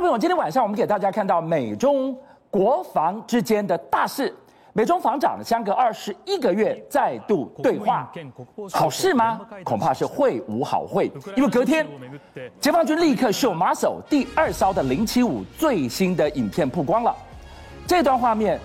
众朋友，今天晚上我们给大家看到美中国防之间的大事。美中防长相隔二十一个月再度对话，好事吗？恐怕是会无好会，因为隔天，解放军立刻秀马首第二艘的零七五最新的影片曝光了。这段画面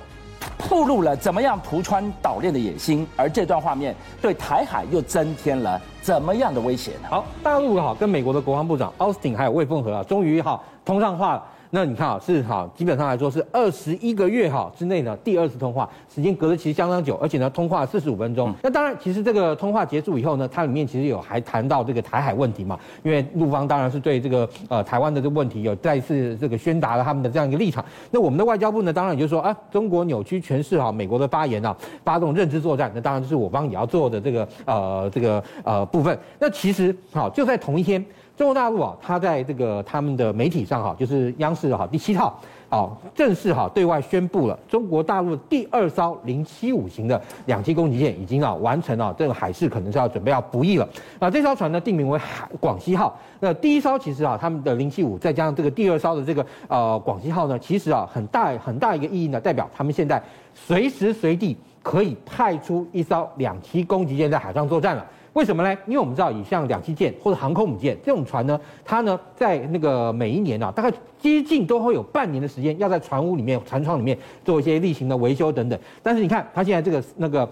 暴露了怎么样图穿岛链的野心，而这段画面对台海又增添了怎么样的威胁呢？好，大陆哈跟美国的国防部长奥斯汀还有魏凤和啊，终于哈通上话。那你看啊，是哈，基本上来说是二十一个月哈之内呢第二次通话，时间隔得其实相当久，而且呢通话四十五分钟。那当然，其实这个通话结束以后呢，它里面其实有还谈到这个台海问题嘛，因为陆方当然是对这个呃台湾的这个问题有再次这个宣达了他们的这样一个立场。那我们的外交部呢，当然也就是说啊，中国扭曲诠释哈美国的发言啊，发动认知作战，那当然就是我方也要做的这个呃这个呃部分。那其实好就在同一天。中国大陆啊，他在这个他们的媒体上哈，就是央视哈第七套，啊，正式哈对外宣布了中国大陆第二艘零七五型的两栖攻击舰已经啊完成了这个海试，可能是要准备要服役了。啊，这艘船呢定名为海广西号。那第一艘其实啊，他们的零七五再加上这个第二艘的这个呃广西号呢，其实啊很大很大一个意义呢，代表他们现在随时随地可以派出一艘两栖攻击舰在海上作战了。为什么呢？因为我们知道，以像两栖舰或者航空母舰这种船呢，它呢在那个每一年啊，大概接近都会有半年的时间要在船坞里面、船舱里面做一些例行的维修等等。但是你看，它现在这个那个。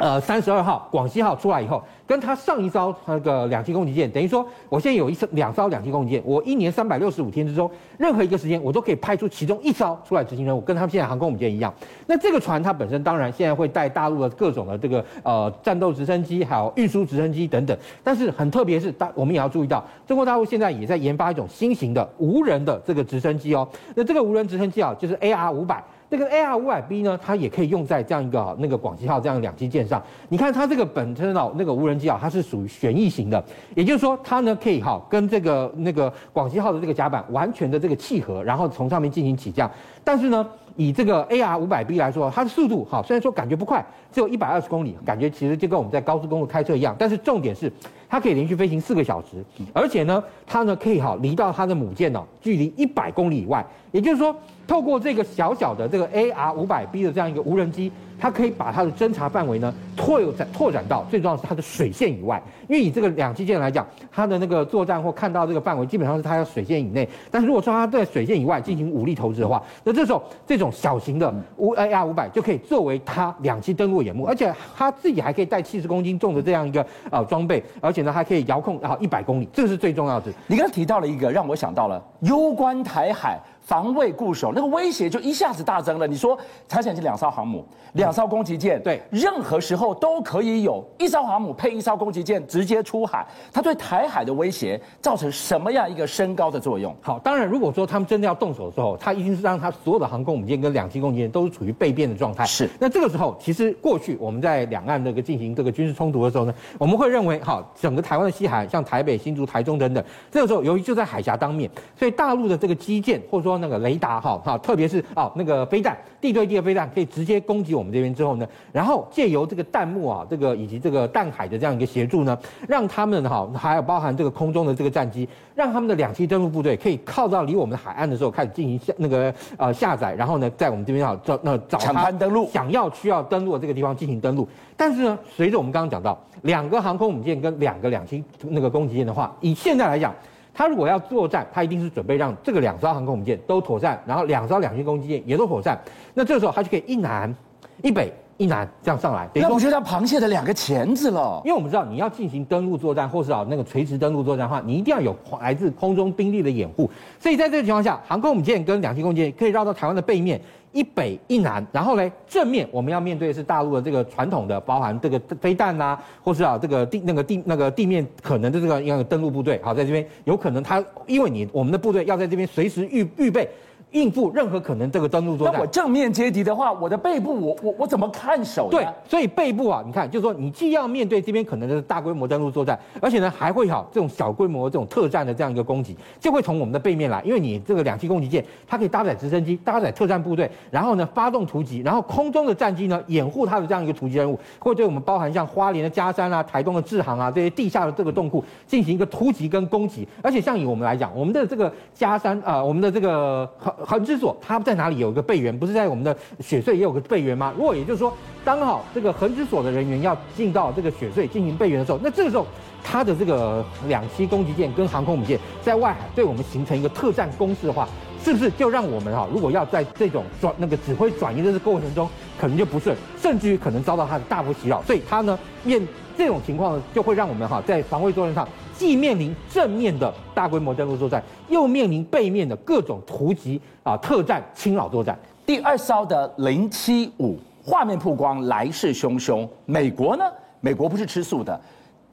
呃，三十二号广西号出来以后，跟它上一艘那个两栖攻击舰，等于说，我现在有一艘两艘两栖攻击舰，我一年三百六十五天之中，任何一个时间，我都可以派出其中一艘出来执行任务，跟他们现在航空母舰一样。那这个船它本身当然现在会带大陆的各种的这个呃战斗直升机，还有运输直升机等等。但是很特别是大，我们也要注意到，中国大陆现在也在研发一种新型的无人的这个直升机哦。那这个无人直升机啊，就是 AR 五百。这个 AR 五百 B 呢，它也可以用在这样一个那个广西号这样两栖舰上。你看它这个本身呢那个无人机啊，它是属于旋翼型的，也就是说它呢可以哈跟这个那个广西号的这个甲板完全的这个契合，然后从上面进行起降。但是呢，以这个 AR 五百 B 来说，它的速度哈虽然说感觉不快，只有一百二十公里，感觉其实就跟我们在高速公路开车一样。但是重点是，它可以连续飞行四个小时，而且呢，它呢可以哈离到它的母舰呢距离一百公里以外，也就是说。透过这个小小的这个 AR 五百 B 的这样一个无人机，它可以把它的侦察范围呢拓展拓展到最重要是它的水线以外。因为以这个两栖舰来讲，它的那个作战或看到这个范围基本上是它要水线以内。但是如果说它在水线以外进行武力投资的话，那这时候这种小型的五 AR 五百就可以作为它两栖登陆眼目，而且它自己还可以带七十公斤重的这样一个呃装备，而且呢还可以遥控啊一百公里，这个是最重要的。你刚刚提到了一个，让我想到了攸关台海。防卫固守，那个威胁就一下子大增了。你说，才想起两艘航母，两艘攻击舰，对，任何时候都可以有一艘航母配一艘攻击舰直接出海，它对台海的威胁造成什么样一个升高的作用？好，当然，如果说他们真的要动手的时候，他一定是让他所有的航空母舰跟两栖攻击舰都是处于备变的状态。是，那这个时候，其实过去我们在两岸这个进行这个军事冲突的时候呢，我们会认为，好，整个台湾的西海，像台北、新竹、台中等等，这个时候由于就在海峡当面，所以大陆的这个基建或者说那个雷达，哈。好，特别是哦，那个飞弹，地对地的飞弹可以直接攻击我们这边之后呢，然后借由这个弹幕啊，这个以及这个弹海的这样一个协助呢，让他们哈，还有包含这个空中的这个战机，让他们的两栖登陆部队可以靠到离我们的海岸的时候开始进行下那个呃下载，然后呢，在我们这边啊找那找抢滩登陆，想要需要登陆的这个地方进行登陆。但是呢，随着我们刚刚讲到两个航空母舰跟两个两栖那个攻击舰的话，以现在来讲。他如果要作战，他一定是准备让这个两艘航空母舰都妥善，然后两艘两栖攻击舰也都妥善。那这个时候他就可以一南一北一南这样上来，那不就像螃蟹的两个钳子了？因为我们知道你要进行登陆作战，或是啊那个垂直登陆作战的话，你一定要有来自空中兵力的掩护。所以在这个情况下，航空母舰跟两栖攻击舰可以绕到台湾的背面。一北一南，然后呢，正面我们要面对的是大陆的这个传统的，包含这个飞弹呐、或是啊这个地那个地那个地面可能的这个一个登陆部队，好，在这边有可能他因为你我们的部队要在这边随时预预备。应付任何可能这个登陆作战。那我正面接敌的话，我的背部我我我怎么看守呢？对，所以背部啊，你看，就是说你既要面对这边可能的大规模登陆作战，而且呢还会好这种小规模这种特战的这样一个攻击，就会从我们的背面来，因为你这个两栖攻击舰它可以搭载直升机、搭载特战部队，然后呢发动突击，然后空中的战机呢掩护它的这样一个突击任务，会对我们包含像花莲的嘉山啊、台东的志航啊这些地下的这个洞库进行一个突击跟攻击，而且像以我们来讲，我们的这个嘉山啊、呃，我们的这个横横之所，它在哪里有一个备援？不是在我们的雪隧也有个备援吗？如果也就是说，当好这个横之所的人员要进到这个雪隧进行备援的时候，那这个时候它的这个两栖攻击舰跟航空母舰在外海对我们形成一个特战攻势的话，是不是就让我们哈，如果要在这种转那个指挥转移的这过程中，可能就不顺，甚至于可能遭到它的大幅袭扰？所以它呢面这种情况，就会让我们哈在防卫作战上。既面临正面的大规模登陆作战，又面临背面的各种突击啊、特战、侵扰作战。第二艘的零七五画面曝光，来势汹汹。美国呢？美国不是吃素的，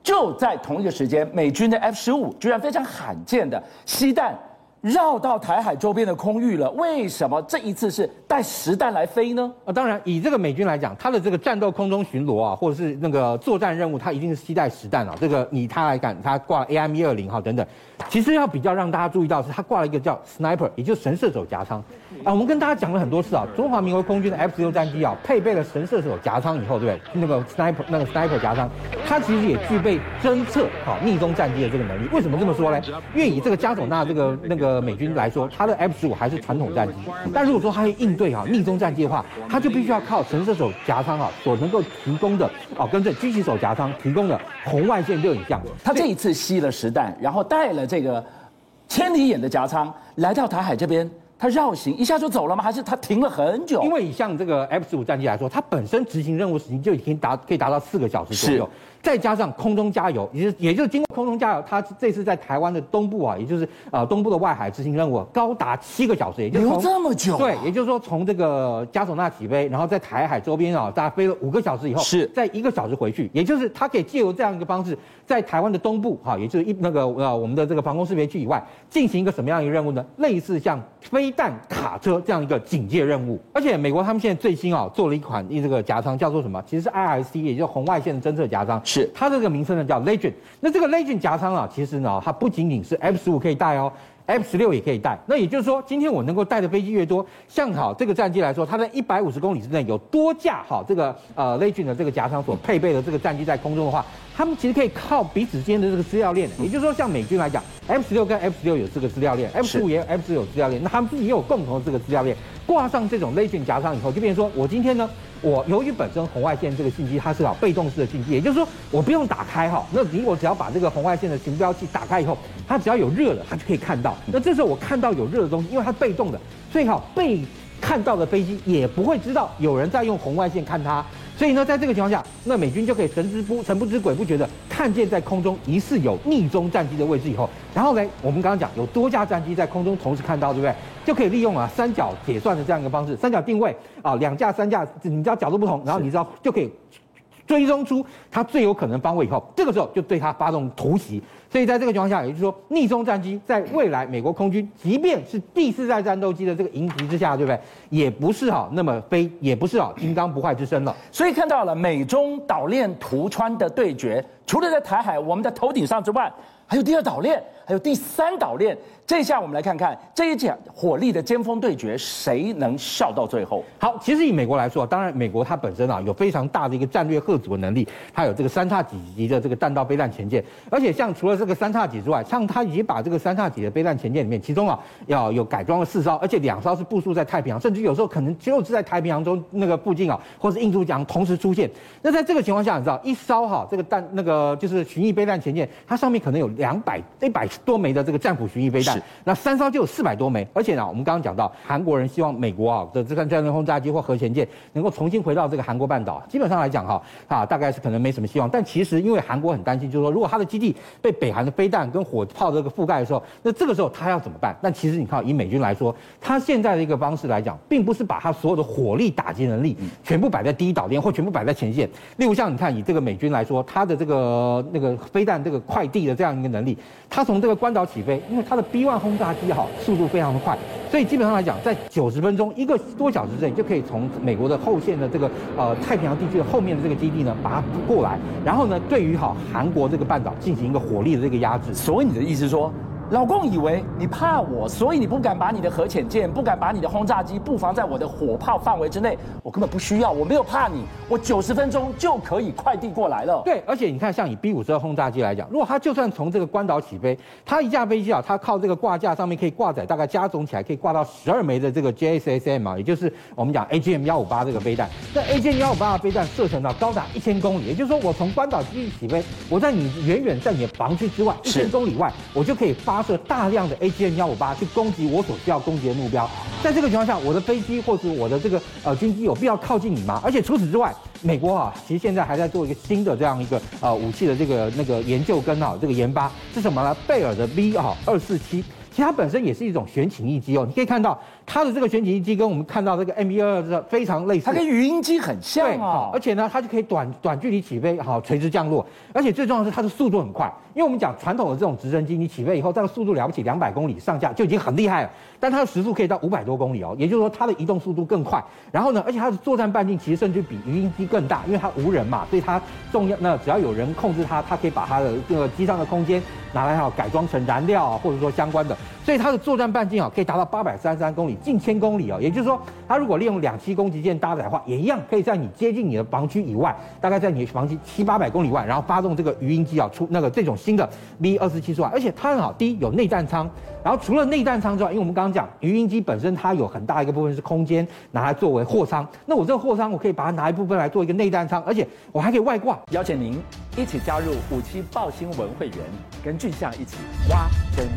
就在同一个时间，美军的 F 十五居然非常罕见的西弹。绕到台海周边的空域了，为什么这一次是带实弹来飞呢？啊，当然，以这个美军来讲，它的这个战斗空中巡逻啊，或者是那个作战任务，它一定是携带实弹啊。这个以他来讲，他挂 AM 一二零哈等等。其实要比较让大家注意到是，他挂了一个叫 Sniper，也就是神射手夹舱。啊，我们跟大家讲了很多次啊，中华民国空军的 F 十六战机啊，配备了神射手夹舱以后，对不对？那个 Sniper 那个 Sniper 夹舱，它其实也具备侦测好逆踪战机的这个能力。为什么这么说呢？因为以这个加索纳这个那个美军来说，它的 F 十五还是传统战机，但如果说它要应对哈逆中战机的话，它就必须要靠神射手夹舱啊所能够提供的哦，跟这狙击手夹舱提供的红外线热影像。它这一次吸了实弹，然后带了这个千里眼的夹舱来到台海这边。它绕行一下就走了吗？还是它停了很久？因为像这个 F 十五战机来说，它本身执行任务时间就已经达可以达到四个小时左右。再加上空中加油，也就是也就是经过空中加油，它这次在台湾的东部啊，也就是呃东部的外海执行任务，高达七个小时，也就留这么久。对，也就是说从这个加索纳起飞，然后在台海周边啊，大概飞了五个小时以后，是在一个小时回去，也就是它可以借由这样一个方式，在台湾的东部哈，也就是一那个呃我们的这个防空识别区以外，进行一个什么样一个任务呢？类似像飞弹卡车这样一个警戒任务。而且美国他们现在最新啊做了一款一这个夹舱叫做什么？其实是 IRC，也就是红外线侦测夹舱。是它这个名称呢。叫 Legend，那这个 Legend 夹舱啊，其实呢，它不仅仅是 F 十五可以带哦，F 十六也可以带。那也就是说，今天我能够带的飞机越多，像好这个战机来说，它在一百五十公里之内有多架好这个呃雷军的这个夹舱所配备的这个战机在空中的话，他们其实可以靠彼此之间的这个资料链。也就是说，像美军来讲，F 十六跟 F 十六有这个资料链，F 十五也有 F 十六有资料链，那他们自己也有共同的这个资料链。挂上这种 Legend 夹舱以后，就变成说我今天呢。我由于本身红外线这个信息它是啊被动式的信息，也就是说我不用打开哈，那你我只要把这个红外线的寻标器打开以后，它只要有热的，它就可以看到。那这时候我看到有热的东西，因为它被动的，所以好被看到的飞机也不会知道有人在用红外线看它。所以呢，在这个情况下，那美军就可以神之不神不知鬼不觉的看见在空中疑似有逆中战机的位置以后，然后呢，我们刚刚讲有多架战机在空中同时看到，对不对？就可以利用啊三角铁算的这样一个方式，三角定位啊，两架三架，你知道角度不同，然后你知道就可以追踪出它最有可能方位以后，这个时候就对它发动突袭。所以在这个情况下，也就是说，逆踪战机在未来美国空军，即便是第四代战斗机的这个迎击之下，对不对？也不是哈那么飞，也不是哈金刚不坏之身了。所以看到了美中岛链图穿的对决，除了在台海我们的头顶上之外，还有第二岛链，还有第三岛链。这一下我们来看看这一场火力的尖峰对决，谁能笑到最后？好，其实以美国来说，当然美国它本身啊有非常大的一个战略吓阻的能力，它有这个三叉戟级的这个弹道飞弹潜舰，而且像除了这个三叉戟之外，像它已经把这个三叉戟的飞弹潜舰里面，其中啊要有改装了四艘，而且两艘是部署在太平洋，甚至有时候可能就是在太平洋中那个附近啊，或是印度洋同时出现。那在这个情况下，你知道一艘哈这个弹那个就是巡弋飞弹前舰，它上面可能有两百一百多枚的这个战斧巡弋飞弹。那三艘就有四百多枚，而且呢，我们刚刚讲到韩国人希望美国啊的这个战略轰炸机或核潜舰能够重新回到这个韩国半岛。基本上来讲哈啊，大概是可能没什么希望。但其实因为韩国很担心，就是说如果他的基地被北韩的飞弹跟火炮这个覆盖的时候，那这个时候他要怎么办？但其实你看，以美军来说，他现在的一个方式来讲，并不是把他所有的火力打击能力全部摆在第一岛链或全部摆在前线。例如像你看，以这个美军来说，他的这个呃那个飞弹这个快递的这样一个能力，它从这个关岛起飞，因为它的 B1 轰炸机哈，速度非常的快，所以基本上来讲，在九十分钟一个多小时之内，就可以从美国的后线的这个呃太平洋地区的后面的这个基地呢，把它过来，然后呢，对于哈韩国这个半岛进行一个火力的这个压制。所以你的意思说？老公以为你怕我，所以你不敢把你的核潜舰、不敢把你的轰炸机布防在我的火炮范围之内。我根本不需要，我没有怕你，我九十分钟就可以快递过来了。对，而且你看，像以 B 五十二轰炸机来讲，如果它就算从这个关岛起飞，它一架飞机啊，它靠这个挂架上面可以挂载大概加总起来可以挂到十二枚的这个 JSSM 啊，也就是我们讲 AGM 幺五八这个飞弹。那 AGM 幺五八的飞弹射程到高达一千公里，也就是说我从关岛基地起飞，我在你远远在你的防区之外一千公里外，我就可以发。发射大量的 AGM 幺五八去攻击我所需要攻击的目标，在这个情况下，我的飞机或是我的这个呃军机有必要靠近你吗？而且除此之外，美国啊，其实现在还在做一个新的这样一个呃武器的这个那个研究跟啊这个研发是什么呢？贝尔的 V 啊二四七，其实它本身也是一种悬起翼机哦，你可以看到。它的这个旋起翼机跟我们看到这个 M 一二二是非常类似，它跟鱼鹰机很像啊，而且呢，它就可以短短距离起飞，好垂直降落，而且最重要的是它的速度很快，因为我们讲传统的这种直升机，你起飞以后，这个速度了不起两百公里上下就已经很厉害了，但它的时速可以到五百多公里哦，也就是说它的移动速度更快，然后呢，而且它的作战半径其实甚至比鱼鹰机更大，因为它无人嘛，所以它重要，那只要有人控制它，它可以把它的这个机上的空间拿来好改装成燃料啊，或者说相关的，所以它的作战半径啊可以达到八百三十三公里，近千公里哦。也就是说，它如果利用两栖攻击舰搭载的话，也一样可以在你接近你的防区以外，大概在你的防区七八百公里外，然后发动这个鱼鹰机啊，出那个这种新的 V 二十七出来，而且它很好，第一有内战舱，然后除了内战舱之外，因为我们刚刚讲鱼鹰机本身它有很大一个部分是空间拿来作为货舱，那我这个货舱我可以把它拿一部分来做一个内战舱，而且我还可以外挂。邀请您一起加入五七爆新闻会员，跟俊相一起挖真。